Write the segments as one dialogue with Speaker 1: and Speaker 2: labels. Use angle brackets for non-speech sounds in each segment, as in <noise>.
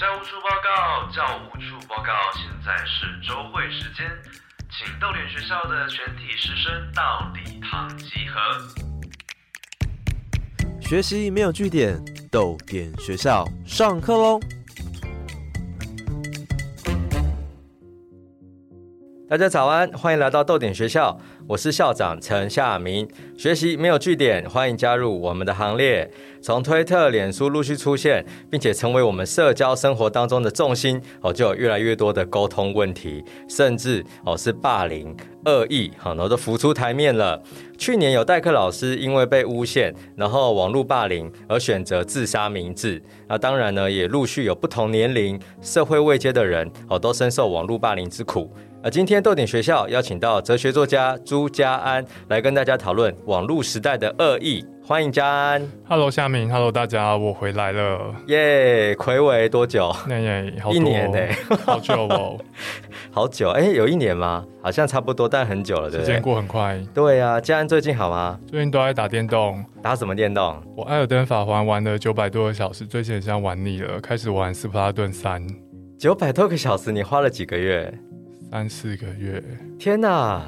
Speaker 1: 教务处报告，教务处报告，现在是周会时间，请逗点学校的全体师生到礼堂集合。
Speaker 2: 学习没有据点，逗点学校上课喽！大家早安，欢迎来到逗点学校，我是校长陈夏明。学习没有据点，欢迎加入我们的行列。从推特、脸书陆续出现，并且成为我们社交生活当中的重心哦，就有越来越多的沟通问题，甚至哦是霸凌、恶意，好，然后都浮出台面了。去年有代课老师因为被诬陷，然后网络霸凌而选择自杀明志。那当然呢，也陆续有不同年龄、社会位阶的人哦，都深受网络霸凌之苦。而今天豆点学校邀请到哲学作家朱家安来跟大家讨论网络时代的恶意。欢迎家安
Speaker 3: ，Hello 夏明，Hello 大家，我回来了，
Speaker 2: 耶！暌违多久？
Speaker 3: 那也好 <laughs>
Speaker 2: 一年呢，
Speaker 3: 好久哦，<laughs>
Speaker 2: 好久，哎，有一年吗？好像差不多，但很久了，对
Speaker 3: 不对？时间过很快。
Speaker 2: 对啊，家安最近好吗？
Speaker 3: 最近都在打电动，
Speaker 2: 打什么电动？
Speaker 3: 我艾尔登法环玩了九百多个小时，最近好像玩腻了，开始玩斯普拉顿三。
Speaker 2: 九百多个小时，你花了几个月？
Speaker 3: 三四个月。
Speaker 2: 天哪！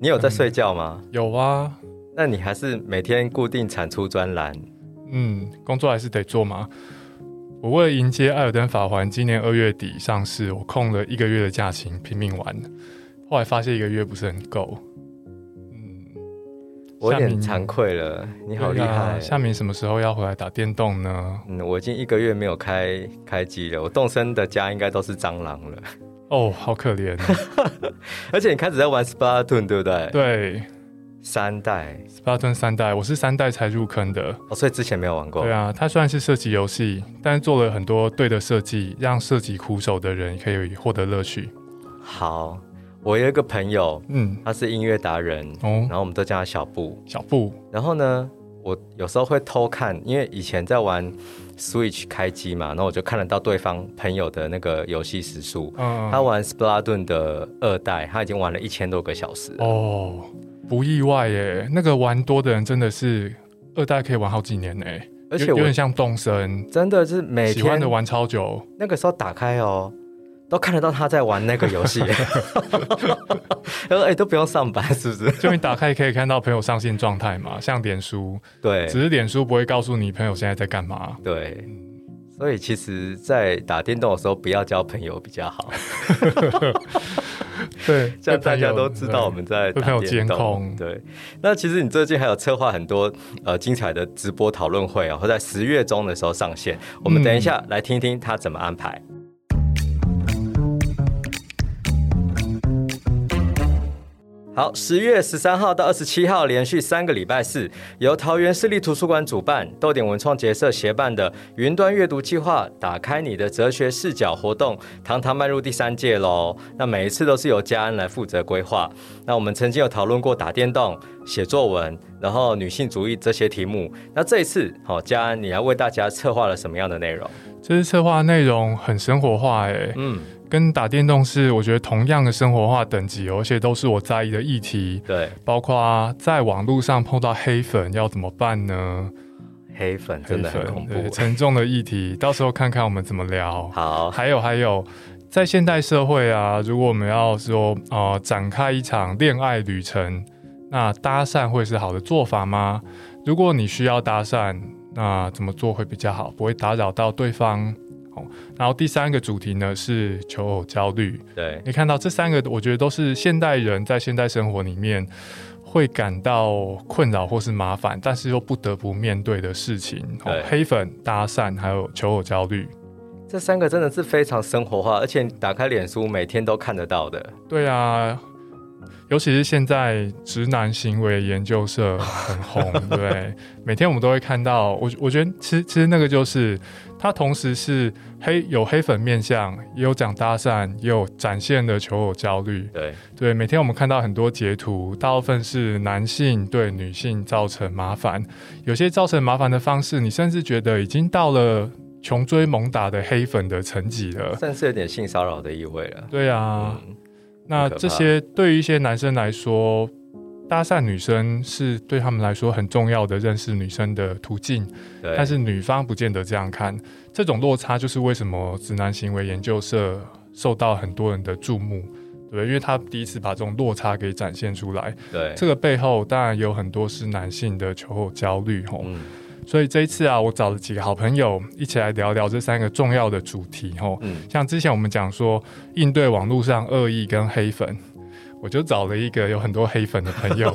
Speaker 2: 你有在睡觉吗？
Speaker 3: 有啊。
Speaker 2: 那你还是每天固定产出专栏？
Speaker 3: 嗯，工作还是得做嘛。我为了迎接《艾尔登法环》今年二月底上市，我空了一个月的假期拼命玩。后来发现一个月不是很够。
Speaker 2: 嗯，我有点惭愧了。你好厉害！
Speaker 3: 夏明什么时候要回来打电动呢？
Speaker 2: 嗯，我已经一个月没有开开机了。我动身的家应该都是蟑螂了。哦，
Speaker 3: 好可怜。<laughs>
Speaker 2: 而且你开始在玩 Splatoon，对不对？
Speaker 3: 对。
Speaker 2: 三代
Speaker 3: ，Spartan 三代，我是三代才入坑的，
Speaker 2: 哦，所以之前没有玩过。
Speaker 3: 对啊，它虽然是射击游戏，但是做了很多对的设计，让射击苦手的人可以获得乐趣。
Speaker 2: 好，我有一个朋友，嗯，他是音乐达人，哦，然后我们都叫他小布，
Speaker 3: 小布。
Speaker 2: 然后呢，我有时候会偷看，因为以前在玩 Switch 开机嘛，然后我就看得到对方朋友的那个游戏时速。嗯，他玩 Splatoon 的二代，他已经玩了一千多个小时。哦。
Speaker 3: 不意外耶，那个玩多的人真的是二代可以玩好几年呢，而且有点像动身，
Speaker 2: 真的是每天喜
Speaker 3: 欢的玩超久。
Speaker 2: 那个时候打开哦，都看得到他在玩那个游戏。他说：“哎，都不用上班，是不是？
Speaker 3: 就你打开可以看到朋友上线状态嘛，像脸书，
Speaker 2: 对，
Speaker 3: 只是脸书不会告诉你朋友现在在干嘛。
Speaker 2: 对，所以其实，在打电动的时候，不要交朋友比较好。<laughs> ”
Speaker 3: 对，<laughs>
Speaker 2: 这样大家都知道我们在
Speaker 3: 打电动。
Speaker 2: 对，那其实你最近还有策划很多呃精彩的直播讨论会啊，会在十月中的时候上线。我们等一下来听听他怎么安排。好，十月十三号到二十七号，连续三个礼拜四，由桃园市立图书馆主办、豆点文创结社协办的云端阅读计划“打开你的哲学视角”活动，堂堂迈入第三届喽。那每一次都是由嘉恩来负责规划。那我们曾经有讨论过打电动、写作文，然后女性主义这些题目。那这一次，好，嘉恩，你要为大家策划了什么样的内容？
Speaker 3: 这次策划内容很生活化，哎，嗯。跟打电动是我觉得同样的生活化等级，而且都是我在意的议题。
Speaker 2: 对，
Speaker 3: 包括在网络上碰到黑粉要怎么办呢？
Speaker 2: 黑粉真的很恐怖，
Speaker 3: 沉重的议题，<laughs> 到时候看看我们怎么聊。
Speaker 2: 好，
Speaker 3: 还有还有，在现代社会啊，如果我们要说呃展开一场恋爱旅程，那搭讪会是好的做法吗？如果你需要搭讪，那怎么做会比较好，不会打扰到对方？然后第三个主题呢是求偶焦虑。
Speaker 2: 对
Speaker 3: 你看到这三个，我觉得都是现代人在现代生活里面会感到困扰或是麻烦，但是又不得不面对的事情。黑粉搭讪还有求偶焦虑，
Speaker 2: 这三个真的是非常生活化，而且打开脸书每天都看得到的。
Speaker 3: 对啊。尤其是现在直男行为研究社很红，<laughs> 对，每天我们都会看到。我我觉得，其实其实那个就是，它同时是黑有黑粉面相，也有讲搭讪，也有展现的求偶焦虑。
Speaker 2: 对
Speaker 3: 对，每天我们看到很多截图，大部分是男性对女性造成麻烦，有些造成麻烦的方式，你甚至觉得已经到了穷追猛打的黑粉的层级了，
Speaker 2: 甚至有点性骚扰的意味了。
Speaker 3: 对啊。那这些对于一些男生来说，搭讪女生是对他们来说很重要的认识女生的途径，
Speaker 2: 对，
Speaker 3: 但是女方不见得这样看。这种落差就是为什么直男行为研究社受到很多人的注目，对，因为他第一次把这种落差给展现出来。
Speaker 2: 对，
Speaker 3: 这个背后当然有很多是男性的求偶焦虑，吼。
Speaker 2: 嗯
Speaker 3: 所以这一次啊，我找了几个好朋友一起来聊聊这三个重要的主题，吼。
Speaker 2: 嗯，
Speaker 3: 像之前我们讲说应对网络上恶意跟黑粉，我就找了一个有很多黑粉的朋友，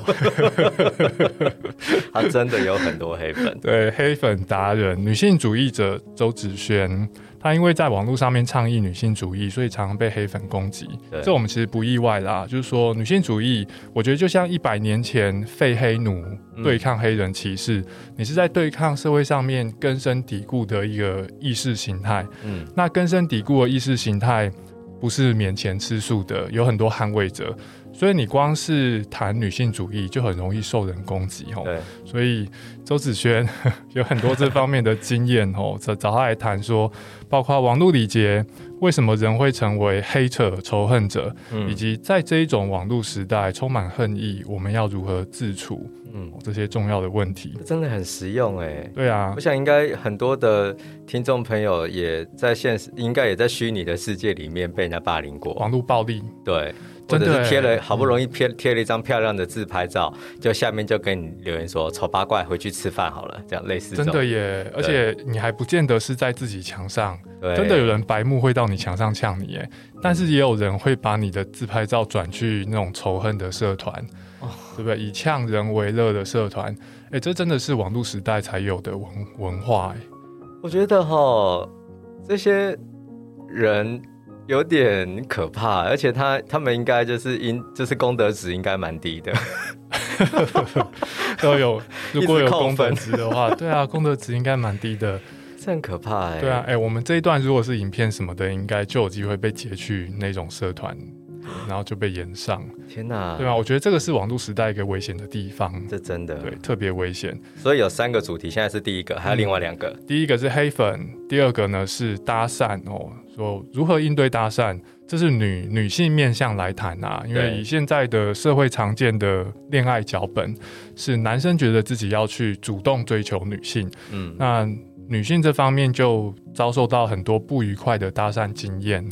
Speaker 3: <laughs>
Speaker 2: 他真的有很多黑粉，
Speaker 3: 对黑粉达人、女性主义者周子轩，他因为在网络上面倡议女性主义，所以常常被黑粉攻击。这我们其实不意外啦，就是说女性主义，我觉得就像一百年前废黑奴
Speaker 2: 嗯
Speaker 3: 对抗黑人歧视，你是在对抗社会上面根深蒂固的一个意识形态。
Speaker 2: 嗯，
Speaker 3: 那根深蒂固的意识形态不是免钱吃素的，有很多捍卫者。所以你光是谈女性主义，就很容易受人攻击哦。
Speaker 2: 对，
Speaker 3: 所以周子轩 <laughs> 有很多这方面的经验哦，<laughs> 找找他来谈说，包括网络礼节，为什么人会成为黑扯仇恨者，
Speaker 2: 嗯。
Speaker 3: 以及在这一种网络时代充满恨意，我们要如何自处
Speaker 2: 嗯，
Speaker 3: 这些重要的问题。
Speaker 2: 真的很实用哎。
Speaker 3: 对啊。
Speaker 2: 我，想应该很多的听众朋友也在现实，应该也在虚拟的世界里面被人家霸凌过，
Speaker 3: 网络暴力。
Speaker 2: 对，或
Speaker 3: 真的
Speaker 2: 者是贴了
Speaker 3: 欸
Speaker 2: 好不容易贴贴了一张漂亮的自拍照，就下面就跟你留言说丑八怪回去吃饭好了，这样类似这
Speaker 3: 真的耶，而且你还不见得是在自己墙上，
Speaker 2: 对。
Speaker 3: 真的有人白目会到你墙上呛你耶，但是也有人会把你的自拍照转去那种仇恨的社团，
Speaker 2: 哦。
Speaker 3: 对不对？以呛人为乐的社团，哎，这真的是网络时代才有的文文化哎。
Speaker 2: 我觉得哈，这些人有点可怕，而且他他们应该就是应就是功德值应该蛮低的。<laughs>
Speaker 3: 都有，如果有功德值的话，对啊，功德值应该蛮低的。
Speaker 2: 这很可怕哎、
Speaker 3: 对啊，哎、我们这一段如果是影片什么的，应该就有机会被截去那种社团，然后就被延上，
Speaker 2: 天哪，
Speaker 3: 对啊，我觉得这个是网络时代一个危险的地方，
Speaker 2: 这真的
Speaker 3: 对，特别危险。
Speaker 2: 所以有三个主题，现在是第一个，还有另外两个。
Speaker 3: 第一个是黑粉，第二个呢是搭讪哦，说如何应对搭讪，这是女女性面向来谈啊，因为以现在的社会常见的恋爱脚本，是男生觉得自己要去主动追求女性，
Speaker 2: 嗯，
Speaker 3: 那女性这方面就遭受到很多不愉快的搭讪经验。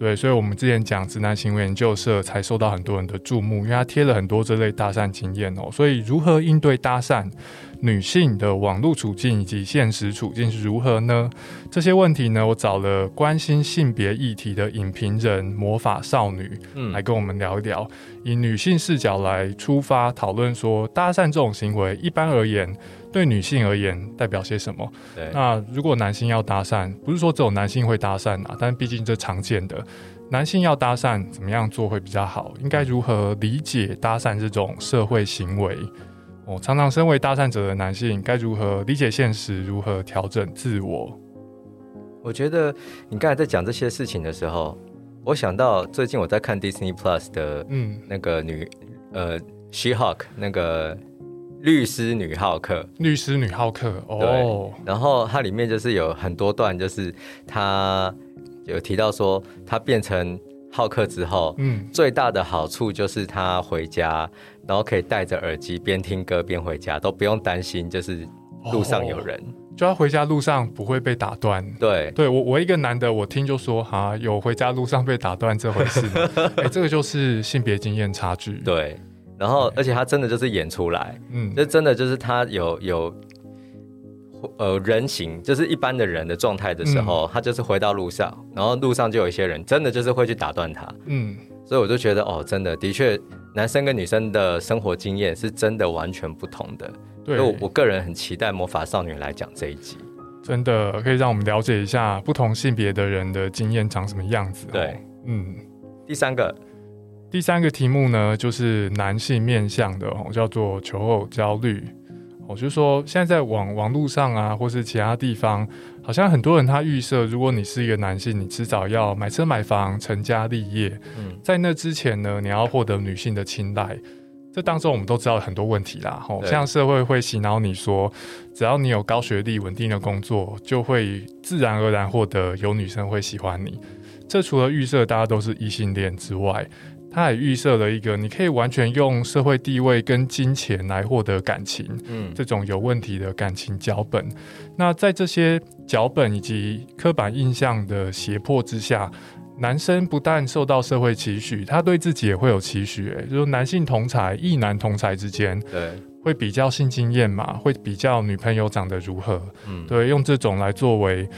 Speaker 3: 对，所以我们之前讲直男行为研究社才受到很多人的注目，因为他贴了很多这类搭讪经验哦。所以如何应对搭讪，女性的网络处境以及现实处境是如何呢？这些问题呢，我找了关心性别议题的影评人魔法少女
Speaker 2: 嗯
Speaker 3: 来跟我们聊一聊，以女性视角来出发讨论说，搭讪这种行为一般而言对女性而言代表些什么？
Speaker 2: 对，
Speaker 3: 那如果男性要搭讪，不是说只有男性会搭讪啊，但毕竟这常见的。男性要搭讪，怎么样做会比较好？应该如何理解搭讪这种社会行为？哦，常常身为搭讪者的男性，该如何理解现实？如何调整自我？
Speaker 2: 我觉得你刚才在讲这些事情的时候，我想到最近我在看 Disney Plus 的
Speaker 3: 嗯，
Speaker 2: 那个女呃 She Hulk 那个律师女浩克，
Speaker 3: 律师女浩克哦，
Speaker 2: 然后它里面就是有很多段，就是他有提到说，他变成浩克之后，
Speaker 3: 嗯，
Speaker 2: 最大的好处就是他回家，然后可以戴着耳机边听歌边回家，都不用担心就是路上有人。
Speaker 3: 就要回家路上不会被打断。
Speaker 2: 对，
Speaker 3: 对我，我一个男的，我听就说哈，有回家路上被打断这回事吗？<laughs> 哎、这个就是性别经验差距。，
Speaker 2: 对，然后而且他真的就是演出来，
Speaker 3: 嗯，
Speaker 2: 这真的就是他有有。呃，人形就是一般的人的状态的时候，他就是回到路上，然后路上就有一些人真的就是会去打断他，
Speaker 3: 嗯，
Speaker 2: 所以我就觉得哦，真的的确，男生跟女生的生活经验是真的完全不同的。所，以我我个人很期待魔法少女来讲这一集。
Speaker 3: 真的可以让我们了解一下不同性别的人的经验长什么样子、哦。
Speaker 2: 对，
Speaker 3: 嗯，
Speaker 2: 第三个，
Speaker 3: 第三个题目呢，就是男性面向的哦，叫做求偶焦虑。我就说，现在在网网络上啊，或是其他地方，好像很多人他预设，如果你是一个男性，你迟早要买车买房、成家立业，
Speaker 2: 嗯，
Speaker 3: 在那之前呢，你要获得女性的青睐。这当中我们都知道很多问题啦，吼，像社会会洗脑你说，只要你有高学历、稳定的工作，就会自然而然获得有女生会喜欢你。这除了预设大家都是异性恋之外，它也预设了一个你可以完全用社会地位跟金钱来获得感情，
Speaker 2: 嗯，
Speaker 3: 这种有问题的感情脚本。那在这些脚本以及刻板印象的胁迫之下，男生不但受到社会期许，他对自己也会有期许。哎，就是男性同才、异男同才之间
Speaker 2: 对，
Speaker 3: 会比较性经验嘛，会比较女朋友长得如何，
Speaker 2: 嗯，
Speaker 3: 对，用这种来作为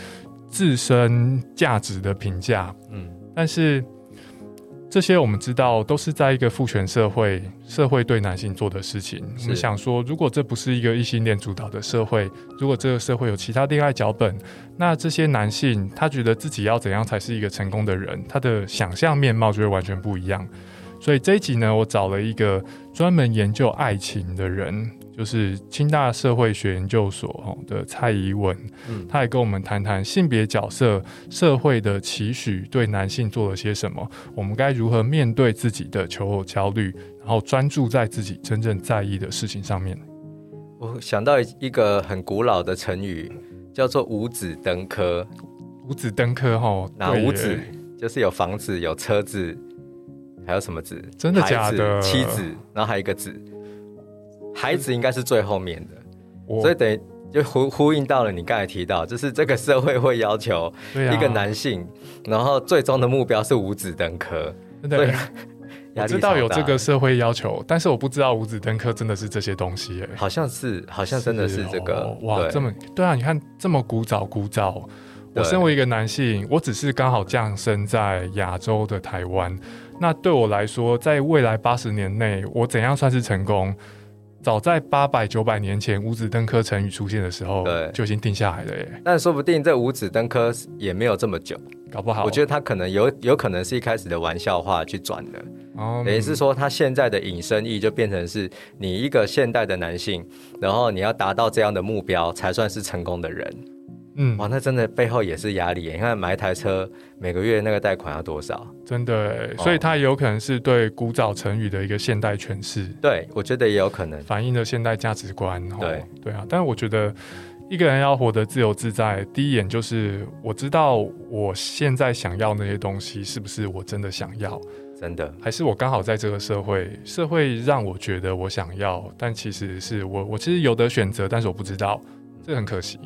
Speaker 3: 自身价值的评价。
Speaker 2: 嗯，
Speaker 3: 但是这些我们知道都是在一个父权社会，社会对男性做的事情。我们想说，如果这不是一个异性恋主导的社会，如果这个社会有其他恋爱脚本，那这些男性他觉得自己要怎样才是一个成功的人，他的想象面貌就会完全不一样。所以这一集呢，我找了一个专门研究爱情的人，就是清大社会学研究所哦的蔡怡文，
Speaker 2: 嗯
Speaker 3: 他也跟我们谈谈性别角色、社会的期许对男性做了些什么，我们该如何面对自己的求偶焦虑，然后专注在自己真正在意的事情上面。
Speaker 2: 我想到一个很古老的成语，叫做五子登科。
Speaker 3: 五子登科哈，
Speaker 2: 哪五子？就是有房子、有车子，还有什么子？
Speaker 3: 真的假的
Speaker 2: 妻子，然后还有一个子，孩子应该是最后面的，
Speaker 3: 我
Speaker 2: 所以等于就呼呼应到了你刚才提到，就是这个社会会要求一个男性，然后最终的目标是五子登科，所以
Speaker 3: 真的。
Speaker 2: 压力
Speaker 3: 我知道有这个，社会要求，但是我不知道五子登科真的是这些东西耶。
Speaker 2: 好像是好像真的是这个
Speaker 3: 哦哇，
Speaker 2: 对
Speaker 3: 这么对啊！你看这么古早古早。我身为一个男性，我只是刚好降生在亚洲的台湾。那对我来说，在未来八十年内，我怎样算是成功？早在八百九百年前，五子登科成语出现的时候
Speaker 2: 对，
Speaker 3: 就已经定下来了耶。
Speaker 2: 但说不定这五子登科也没有这么久，
Speaker 3: 搞不好，
Speaker 2: 我觉得他可能有有可能是一开始的玩笑话去转的。
Speaker 3: 得哦
Speaker 2: 等于是说，他现在的引申义就变成是你一个现代的男性，然后你要达到这样的目标，才算是成功的人。
Speaker 3: 嗯，
Speaker 2: 哇，那真的背后也是压力。你看买一台车，每个月那个贷款要多少？
Speaker 3: 真的所以它也有可能是对古早成语的一个现代诠释。
Speaker 2: 对，我觉得也有可能。
Speaker 3: 反映了现代价值观。哦
Speaker 2: 对
Speaker 3: 对啊，但是我觉得一个人要活得自由自在，第一眼就是我知道我现在想要那些东西是不是我真的想要，
Speaker 2: 真的，
Speaker 3: 还是我刚好在这个社会，社会让我觉得我想要，但其实是我我其实有的选择，但是我不知道，这很可惜。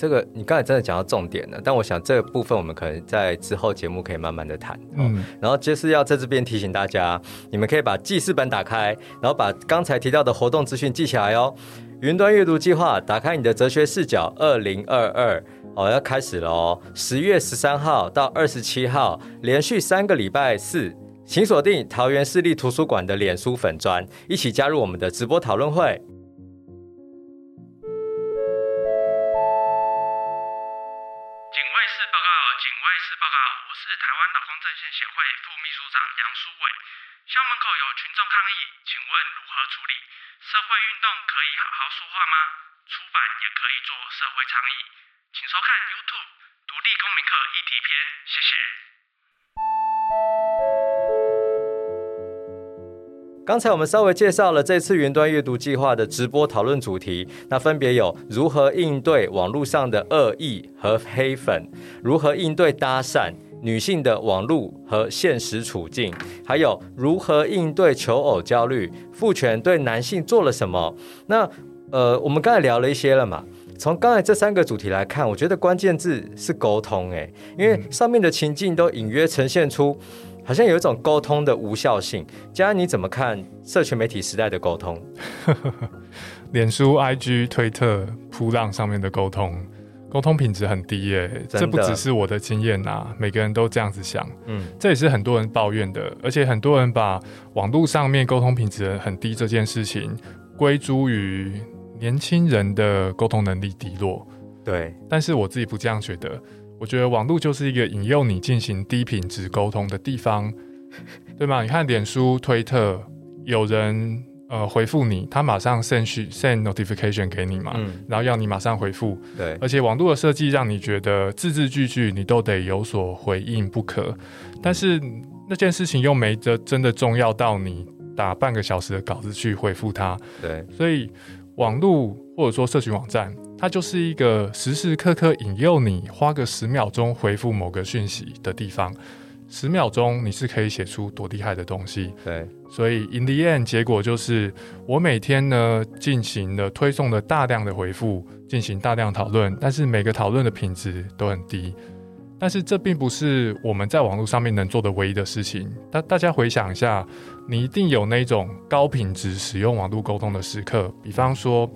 Speaker 2: 这个你刚才真的讲到重点了，但我想这个部分我们可能在之后节目可以慢慢的谈。嗯，
Speaker 3: 嗯，
Speaker 2: 然后就是要在这边提醒大家，你们可以把记事本打开，然后把刚才提到的活动资讯记起来哦。云端阅读计划，打开你的哲学视角，二零二二哦要开始了哦，十月十三号到二十七号，连续三个礼拜四。请锁定桃园市立图书馆的脸书粉专，一起加入我们的直播讨论会。刚才我们稍微介绍了这次云端阅读计划的直播讨论主题，那分别有如何应对网络上的恶意和黑粉，如何应对搭讪。女性的网络和现实处境，还有如何应对求偶焦虑，父权对男性做了什么？那呃，我们刚才聊了一些了嘛。从刚才这三个主题来看，我觉得关键字是沟通，诶，因为上面的情境都隐约呈现出，好像有一种沟通的无效性。佳安，你怎么看社群媒体时代的沟通？<laughs>
Speaker 3: 脸书、IG、推特、扑浪上面的沟通，沟通品质很低耶、这不只是我的经验啊、每个人都这样子想。
Speaker 2: 嗯，
Speaker 3: 这也是很多人抱怨的，而且很多人把网络上面沟通品质很低这件事情归诸于年轻人的沟通能力低落。
Speaker 2: 对，
Speaker 3: 但是我自己不这样觉得，我觉得网络就是一个引诱你进行低品质沟通的地方，<laughs> 对吗？你看脸书、推特，有人呃回复你，他马上 send 讯 send notification 给你嘛，
Speaker 2: 嗯，
Speaker 3: 然后要你马上回复，
Speaker 2: 对，
Speaker 3: 而且网络的设计让你觉得字字句句你都得有所回应不可，但是那件事情又没着真的重要到你打半个小时的稿子去回复他，
Speaker 2: 对，
Speaker 3: 所以网络或者说社群网站，它就是一个时时刻刻引诱你花个十秒钟回复某个讯息的地方。十秒钟你是可以写出多厉害的东西。
Speaker 2: 对，
Speaker 3: 所以 in the end 结果就是我每天呢进行了推送了大量的回复，进行大量讨论，但是每个讨论的品质都很低。但是这并不是我们在网络上面能做的唯一的事情。大大家回想一下，你一定有那种高品质使用网络沟通的时刻，比方说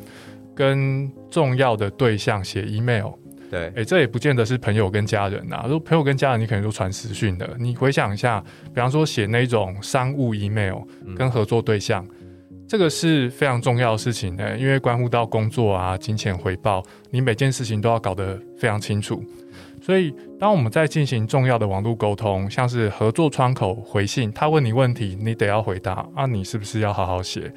Speaker 3: 跟重要的对象写 email。
Speaker 2: 对，
Speaker 3: 哎，这也不见得是朋友跟家人呐。如果朋友跟家人，你可能都传私讯的。你回想一下，比方说写那种商务 email 跟合作对象，这个是非常重要的事情呢，因为关乎到工作啊、金钱回报，你每件事情都要搞得非常清楚。所以，当我们在进行重要的网络沟通，像是合作窗口回信，他问你问题，你得要回答啊，你是不是要好好写？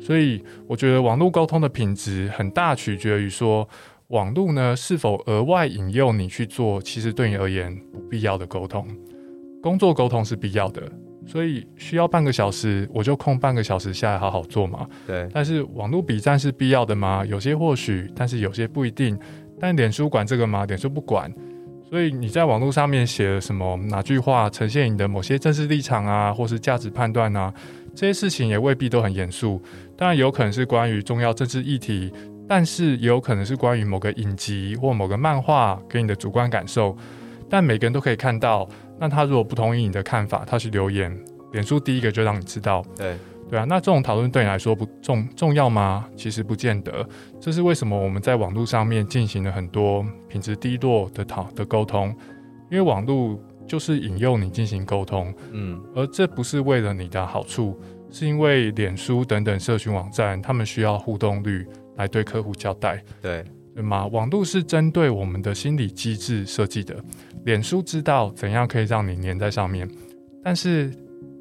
Speaker 3: 所以，我觉得网络沟通的品质很大取决于说，网络呢是否额外引诱你去做，其实对你而言不必要的沟通。工作沟通是必要的，所以需要半个小时，我就空半个小时下来好好做嘛。
Speaker 2: 对，
Speaker 3: 但是网络比战是必要的吗？有些或许，但是有些不一定。但脸书管这个吗？脸书不管。所以你在网络上面写了什么哪句话，呈现你的某些政治立场啊，或是价值判断啊，这些事情也未必都很严肃。当然有可能是关于重要政治议题，但是也有可能是关于某个影集或某个漫画给你的主观感受。但每个人都可以看到，那他如果不同意你的看法，他去留言，脸书第一个就让你知道。
Speaker 2: 对。
Speaker 3: 对啊，那这种讨论对你来说不重重要吗？其实不见得。这是为什么我们在网络上面进行了很多品质低落的讨的沟通，因为网络就是引诱你进行沟通，嗯，而这不是为了你的好处，是因为脸书等等社群网站，他们需要互动率来对客户交代，
Speaker 2: 对
Speaker 3: 对吗？网络是针对我们的心理机制设计的，脸书知道怎样可以让你黏在上面，但是。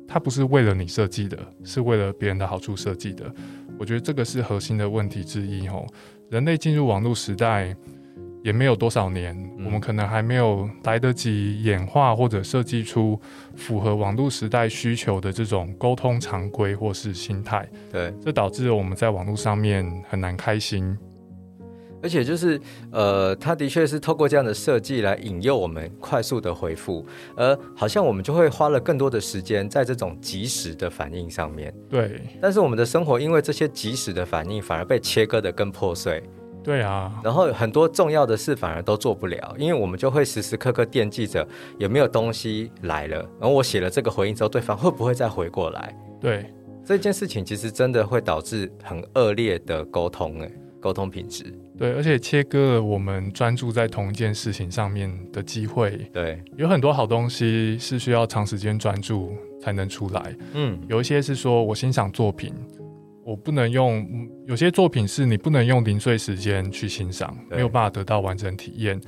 Speaker 3: 它不是为了你设计的，是为了别人的好处设计的。我觉得这个是核心的问题之一。吼，人类进入网络时代也没有多少年，我们可能还没有来得及演化或者设计出符合网络时代需求的这种沟通常规或是心态。
Speaker 2: 对，
Speaker 3: 这导致我们在网络上面很难开心。
Speaker 2: 而且就是，呃，它的确是透过这样的设计来引诱我们快速的回复，而好像我们就会花了更多的时间在这种及时的反应上面。
Speaker 3: 对。
Speaker 2: 但是我们的生活因为这些及时的反应反而被切割的更破碎。
Speaker 3: 对啊。
Speaker 2: 然后很多重要的事反而都做不了，因为我们就会时时刻刻惦记着有没有东西来了，然后我写了这个回应之后，对方会不会再回过来？
Speaker 3: 对。
Speaker 2: 这件事情其实真的会导致很恶劣的沟通，哎。沟通品质
Speaker 3: 对，而且切割了我们专注在同一件事情上面的机会。
Speaker 2: 对，
Speaker 3: 有很多好东西是需要长时间专注才能出来。嗯，有一些是说我欣赏作品，我不能用有些作品是你不能用零碎时间去欣赏，没有办法得到完整体验。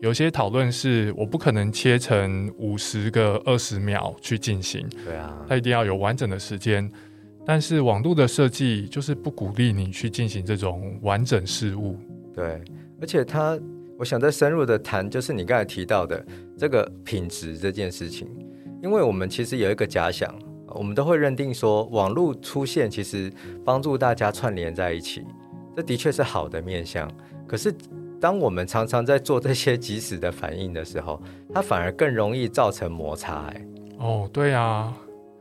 Speaker 3: 有些讨论是我不可能切成五十个二十秒去进行。
Speaker 2: 对啊，
Speaker 3: 它一定要有完整的时间。但是网络的设计就是不鼓励你去进行这种完整事物。
Speaker 2: 对，而且它，我想再深入的谈，就是你刚才提到的这个品质这件事情，因为我们其实有一个假想，我们都会认定说网络出现其实帮助大家串联在一起，这的确是好的面向。可是当我们常常在做这些及时的反应的时候，它反而更容易造成摩擦。哎，
Speaker 3: 哦，对啊。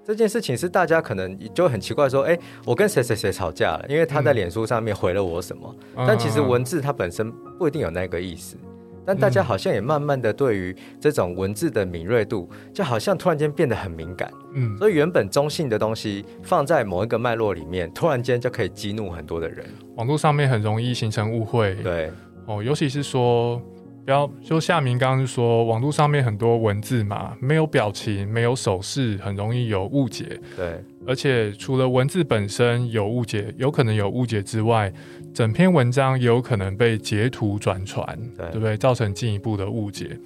Speaker 2: 这件事情是大家可能就很奇怪，说，哎，我跟谁谁谁吵架了，因为他在脸书上面回了我什么，但其实文字它本身不一定有那个意思，但大家好像也慢慢的对于这种文字的敏锐度，就好像突然间变得很敏感，嗯，所以原本中性的东西放在某一个脉络里面，突然间就可以激怒很多的人，
Speaker 3: 网络上面很容易形成误会，
Speaker 2: 对，
Speaker 3: 哦，尤其是说。不要就夏明刚刚说，网络上面很多文字嘛，没有表情，没有手势，很容易有误解。
Speaker 2: 对，
Speaker 3: 而且除了文字本身有误解，有可能有误解之外，整篇文章也有可能被截图转传，对不对？造成进一步的误解。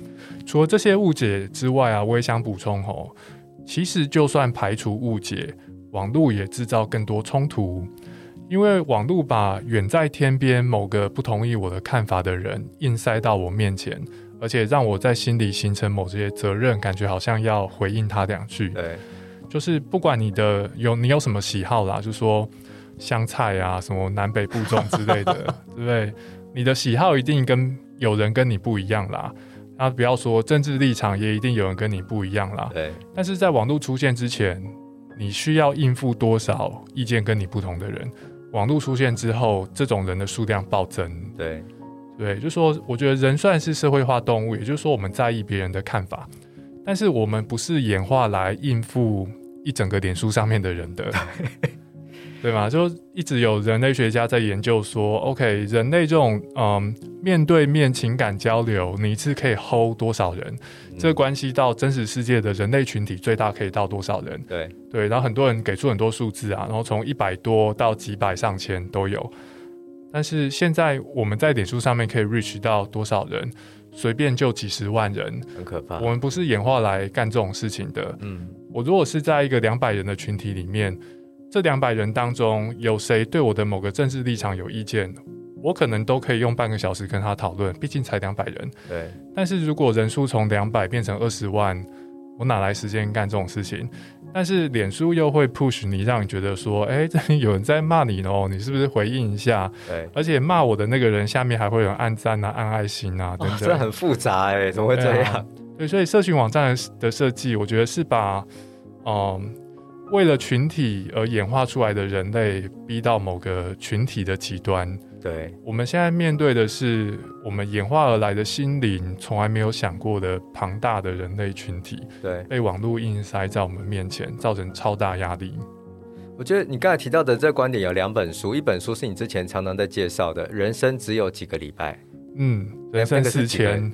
Speaker 3: 除了这些误解之外啊，我也想补充哦，其实就算排除误解，网络也制造更多冲突。因为网络把远在天边某个不同意我的看法的人硬塞到我面前，而且让我在心里形成某些责任，感觉好像要回应他两句。
Speaker 2: 对，
Speaker 3: 就是不管你的有你有什么喜好啦，就说香菜啊，什么南北部种之类的，<laughs> 对不对？你的喜好一定跟有人跟你不一样啦。啊，不要说政治立场，也一定有人跟你不一样啦。
Speaker 2: 对，
Speaker 3: 但是在网络出现之前，你需要应付多少意见跟你不同的人？网络出现之后，这种人的数量暴增。
Speaker 2: 对，
Speaker 3: 对，就说我觉得人算是社会化动物，也就是说我们在意别人的看法，但是我们不是演化来应付一整个脸书上面的人的。对吗？就一直有人类学家在研究说，OK，人类这种嗯面对面情感交流，你一次可以 hold 多少人？这关系到真实世界的人类群体最大可以到多少人？
Speaker 2: 对
Speaker 3: 对，然后很多人给出很多数字啊，然后从一百多到几百上千都有。但是现在我们在脸书上面可以 reach 到多少人？随便就几十万人，
Speaker 2: 很可怕。
Speaker 3: 我们不是演化来干这种事情的。嗯，我如果是在一个两百人的群体里面。这两百人当中有谁对我的某个政治立场有意见，我可能都可以用半个小时跟他讨论。毕竟才两百人。
Speaker 2: 对。
Speaker 3: 但是如果人数从两百变成二十万，我哪来时间干这种事情？但是脸书又会 push 你，让你觉得说，哎，这里有人在骂你哦，你是不是回应一下？
Speaker 2: 对。
Speaker 3: 而且骂我的那个人下面还会有按赞啊、按爱心啊等等。
Speaker 2: 这很复杂哎，怎么会这样？
Speaker 3: 对，所以社群网站的设计，我觉得是把，嗯。为了群体而演化出来的人类，逼到某个群体的极端。
Speaker 2: 对，
Speaker 3: 我们现在面对的是我们演化而来的心灵从来没有想过的庞大的人类群体。
Speaker 2: 对，
Speaker 3: 被网络硬塞在我们面前，造成超大压力。
Speaker 2: 我觉得你刚才提到的这观点有两本书，一本书是你之前常常在介绍的《人生只有几个礼拜》。
Speaker 3: 嗯，人生四千。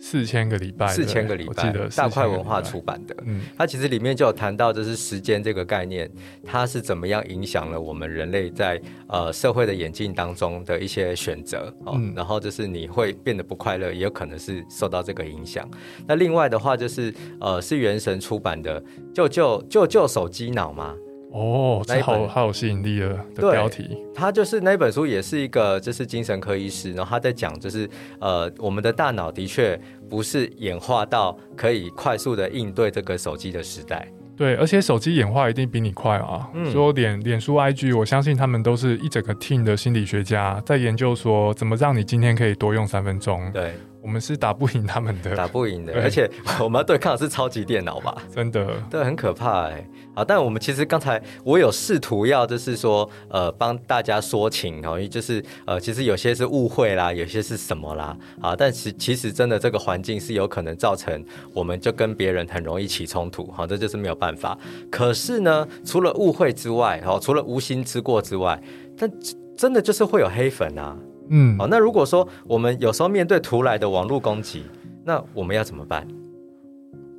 Speaker 3: 四千个礼拜，
Speaker 2: 四千个礼拜，大块文化出版的。嗯，它其实里面就有谈到，就是时间这个概念，它是怎么样影响了我们人类在呃社会的演进当中的一些选择。嗯，然后就是你会变得不快乐，也有可能是受到这个影响。那另外的话，就是呃，是原神出版的《救救救救手机脑》吗？
Speaker 3: 哦，这好好有吸引力的的标题。
Speaker 2: 他就是那本书，也是一个就是精神科医师，然后他在讲，就是呃，我们的大脑的确不是演化到可以快速的应对这个手机的时代。
Speaker 3: 对，而且手机演化一定比你快啊！嗯说脸脸书 IG，我相信他们都是一整个 team 的心理学家在研究，说怎么让你今天可以多用三分钟。
Speaker 2: 对。
Speaker 3: 我们是打不赢他们的，
Speaker 2: 打不赢的，而且我们要对抗的是超级电脑吧？<laughs>
Speaker 3: 真的，
Speaker 2: 对，很可怕哎。好，但我们其实刚才我有试图要，就是说，呃，帮大家说情哦，就是呃，其实有些是误会啦，有些是什么啦，啊，但其其实真的这个环境是有可能造成我们就跟别人很容易起冲突，好，这就是没有办法。可是呢，除了误会之外，哦，除了无心之过之外，但真的就是会有黑粉啊。嗯，好，那如果说我们有时候面对突来的网络攻击，那我们要怎么办？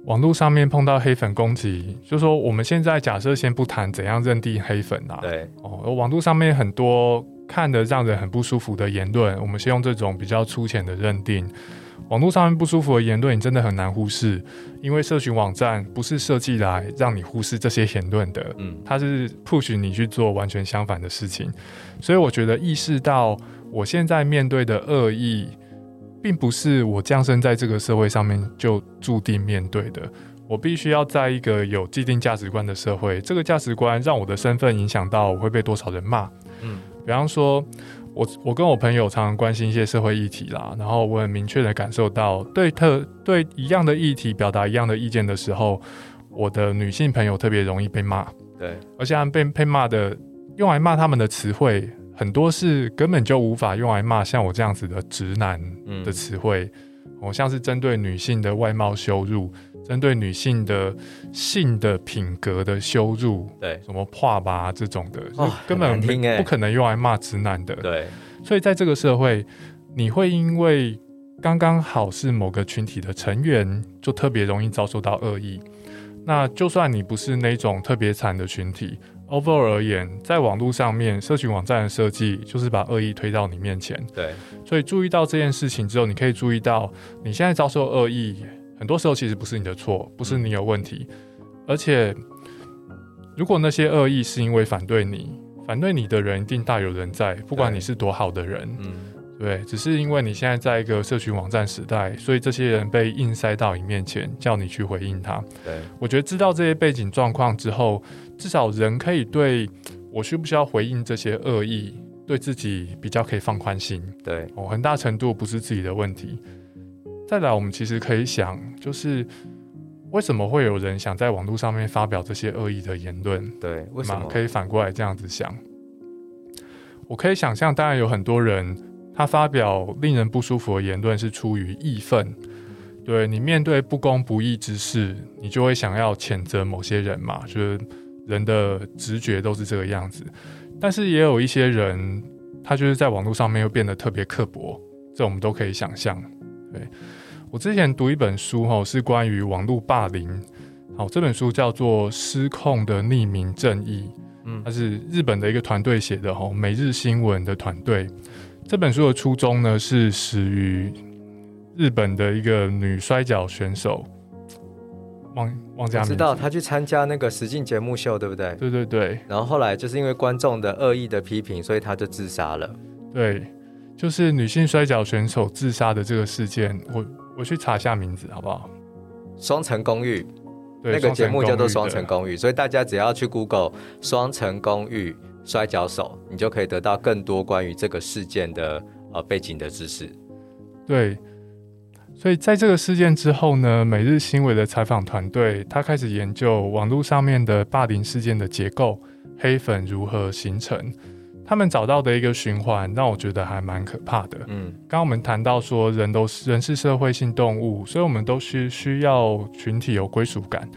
Speaker 3: 网络上面碰到黑粉攻击，就说我们现在假设先不谈怎样认定黑粉啊，
Speaker 2: 对，
Speaker 3: 哦，网络上面很多看的让人很不舒服的言论，我们先用这种比较粗浅的认定。网络上面不舒服的言论，你真的很难忽视，因为社群网站不是设计来让你忽视这些言论的，嗯，它是 push 你去做完全相反的事情，所以我觉得意识到。我现在面对的恶意，并不是我降生在这个社会上面就注定面对的。我必须要在一个有既定价值观的社会，这个价值观让我的身份影响到我会被多少人骂。嗯，比方说，我我跟我朋友常常关心一些社会议题啦，然后我很明确的感受到，对特对一样的议题表达一样的意见的时候，我的女性朋友特别容易被骂。
Speaker 2: 对，
Speaker 3: 而且被被骂的用来骂他们的词汇。很多是根本就无法用来骂像我这样子的直男的词汇，哦，像是针对女性的外貌羞辱，针对女性的性的品格的羞辱，
Speaker 2: 对，
Speaker 3: 什么破吧这种的，根本不可能用来骂直男的。
Speaker 2: 对，
Speaker 3: 所以在这个社会，你会因为刚刚好是某个群体的成员，就特别容易遭受到恶意。那就算你不是那种特别惨的群体。Overall 而言，在网络上面，社群网站的设计就是把恶意推到你面前。
Speaker 2: 对，
Speaker 3: 所以注意到这件事情之后，你可以注意到，你现在遭受恶意，很多时候其实不是你的错，不是你有问题。而且，如果那些恶意是因为反对你，反对你的人一定大有人在，不管你是多好的人。嗯。对，只是因为你现在在一个社群网站时代，所以这些人被硬塞到你面前，叫你去回应他。
Speaker 2: 对，
Speaker 3: 我觉得知道这些背景状况之后，至少人可以对我需不需要回应这些恶意，对自己比较可以放宽心。
Speaker 2: 对，
Speaker 3: 哦，很大程度不是自己的问题。再来，我们其实可以想，就是为什么会有人想在网络上面发表这些恶意的言论？
Speaker 2: 对，为什么？
Speaker 3: 可以反过来这样子想。我可以想象，当然有很多人他发表令人不舒服的言论是出于义愤。对你面对不公不义之事，你就会想要谴责某些人嘛？就是人的直觉都是这个样子。但是也有一些人，他就是在网络上面又变得特别刻薄，这我们都可以想象。对我之前读一本书哈，是关于网络霸凌。好，这本书叫做《失控的匿名正义》，嗯，它是日本的一个团队写的哈，每日新闻的团队。这本书的初衷呢，是始于。日本的一个女摔跤选手，汪汪家明
Speaker 2: 知道他去参加那个实境节目秀，对不对？
Speaker 3: 对对对。
Speaker 2: 然后后来就是因为观众的恶意的批评，所以他就自杀了。
Speaker 3: 对，就是女性摔跤选手自杀的这个事件，我我去查一下名字好不好？
Speaker 2: 双层公寓，那个节目叫做《双层公寓》，所以大家只要去 Google“ 双层公寓摔跤手”，你就可以得到更多关于这个事件的呃背景的知识。
Speaker 3: 对。所以在这个事件之后呢，每日新闻的采访团队他开始研究网络上面的霸凌事件的结构，黑粉如何形成。他们找到的一个循环，让我觉得还蛮可怕的。嗯，刚刚我们谈到说，人都是人是社会性动物，所以我们都是需要群体有归属感。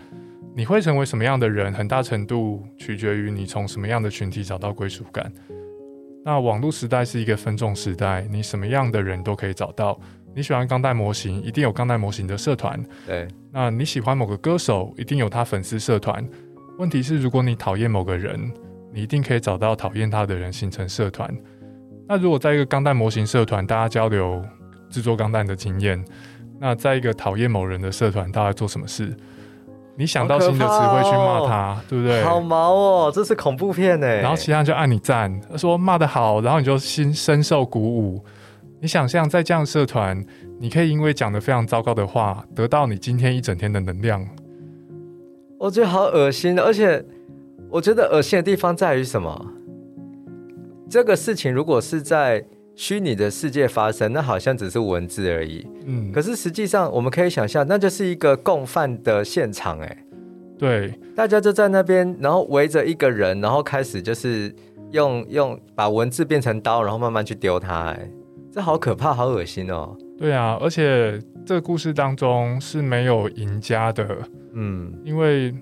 Speaker 3: 你会成为什么样的人，很大程度取决于你从什么样的群体找到归属感。那网络时代是一个分众时代，你什么样的人都可以找到。你喜欢钢带模型，一定有钢带模型的社团。
Speaker 2: 对，
Speaker 3: 那你喜欢某个歌手，一定有他粉丝社团。问题是，如果你讨厌某个人，你一定可以找到讨厌他的人形成社团。那如果在一个钢弹模型社团，大家交流制作钢弹的经验，那在一个讨厌某人的社团，大家做什么事？你想到新的词汇去骂他，对不对？
Speaker 2: 好毛哦，这是恐怖片哎。
Speaker 3: 然后其他人就按你赞，说骂的好，然后你就心深受鼓舞。你想象在这样社团，你可以因为讲的非常糟糕的话，得到你今天一整天的能量。
Speaker 2: 我觉得好恶心，而且我觉得恶心的地方在于什么？这个事情如果是在虚拟的世界发生，那好像只是文字而已。嗯，可是实际上我们可以想象，那就是一个共犯的现场。哎，
Speaker 3: 对，
Speaker 2: 大家就在那边，然后围着一个人，然后开始就是用用把文字变成刀，然后慢慢去丢他。哎。这好可怕，好恶心哦！
Speaker 3: 对啊，而且这个故事当中是没有赢家的，嗯，因为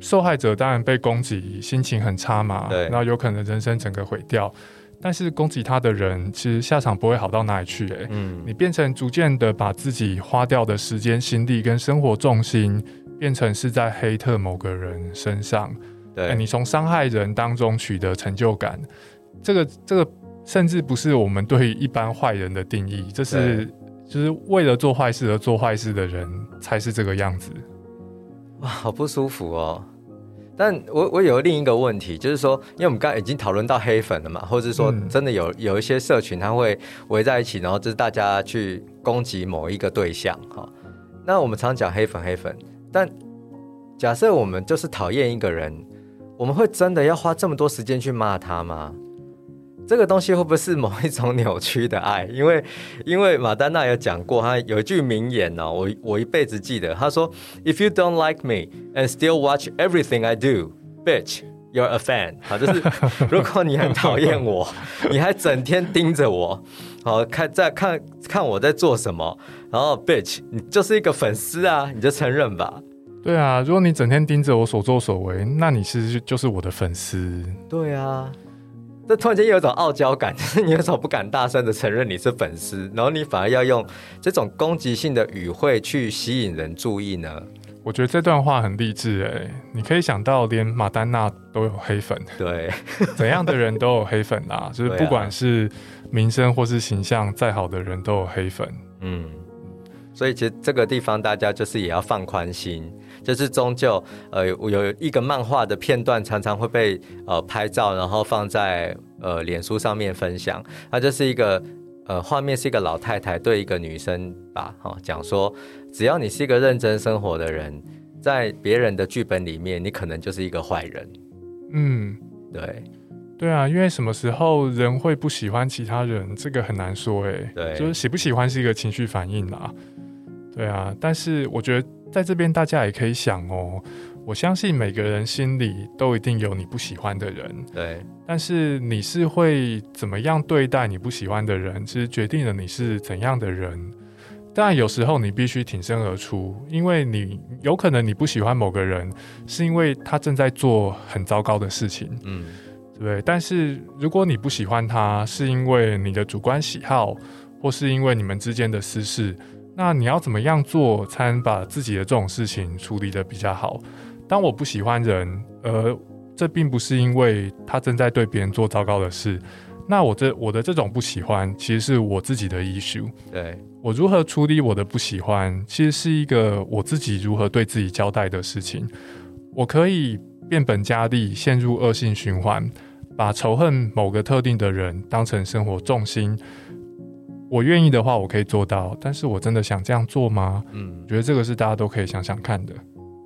Speaker 3: 受害者当然被攻击，心情很差嘛，
Speaker 2: 对，
Speaker 3: 然后有可能人生整个毁掉。但是攻击他的人，其实下场不会好到哪里去，哎，嗯，你变成逐渐的把自己花掉的时间、心力跟生活重心，变成是在黑特某个人身上，
Speaker 2: 对，
Speaker 3: 你从伤害人当中取得成就感，这个这个。甚至不是我们对一般坏人的定义，这是就是为了做坏事而做坏事的人才是这个样子。
Speaker 2: 哇，好不舒服哦！但我我有另一个问题，就是说，因为我们刚才已经讨论到黑粉了嘛，或者是说真的有有一些社群，他会围在一起，然后就是大家去攻击某一个对象哈。那我们常讲黑粉黑粉，但假设我们就是讨厌一个人，我们会真的要花这么多时间去骂他吗？这个东西会不会是某一种扭曲的爱？因为，<laughs> 因为马丹娜有讲过，她有一句名言呢，我我一辈子记得。她说：“If you don't like me and still watch everything I do, bitch, you're a fan。<laughs> ”好，就是如果你很讨厌我，<laughs> 你还整天盯着我，好看在看看我在做什么，然后 bitch，你就是一个粉丝啊，你就承认吧。
Speaker 3: 对啊，如果你整天盯着我所作所为，那你其实就是我的粉丝。
Speaker 2: 对啊。这突然间有一种傲娇感，就 <laughs> 是你有种不敢大声的承认你是粉丝，然后你反而要用这种攻击性的语汇去吸引人注意呢？
Speaker 3: 我觉得这段话很励志哎，你可以想到连马丹娜都有黑粉，<laughs>
Speaker 2: 对，<laughs>
Speaker 3: 怎样的人都有黑粉啊，就是不管是名声或是形象再好的人都有黑粉，嗯，
Speaker 2: 所以其实这个地方大家就是也要放宽心。就是终究，呃，有一个漫画的片段常常会被呃拍照，然后放在呃脸书上面分享。它就是一个呃画面是一个老太太对一个女生吧，哈，讲说，只要你是一个认真生活的人，在别人的剧本里面，你可能就是一个坏人。嗯，对，
Speaker 3: 对啊，因为什么时候人会不喜欢其他人，这个很难说，哎，
Speaker 2: 对，
Speaker 3: 就是喜不喜欢是一个情绪反应啦。对啊，但是我觉得在这边大家也可以想哦，我相信每个人心里都一定有你不喜欢的人，
Speaker 2: 对，
Speaker 3: 但是你是会怎么样对待你不喜欢的人，其实决定了你是怎样的人。当然，有时候你必须挺身而出，因为你有可能你不喜欢某个人，是因为他正在做很糟糕的事情，
Speaker 2: 嗯，
Speaker 3: 对不对？但是如果你不喜欢他，是因为你的主观喜好，或是因为你们之间的私事，那你要怎么样做才能把自己的这种事情处理的比较好？当我不喜欢人，而这并不是因为他正在对别人做糟糕的事，那我这我的这种不喜欢，其实是我自己的 issue。
Speaker 2: 对，
Speaker 3: 我如何处理我的不喜欢，其实是一个我自己如何对自己交代的事情。我可以变本加厉，陷入恶性循环，把仇恨某个特定的人当成生活重心。我愿意的话，我可以做到，但是我真的想这样做吗？
Speaker 2: 嗯
Speaker 3: 我，觉得这个是大家都可以想想看的。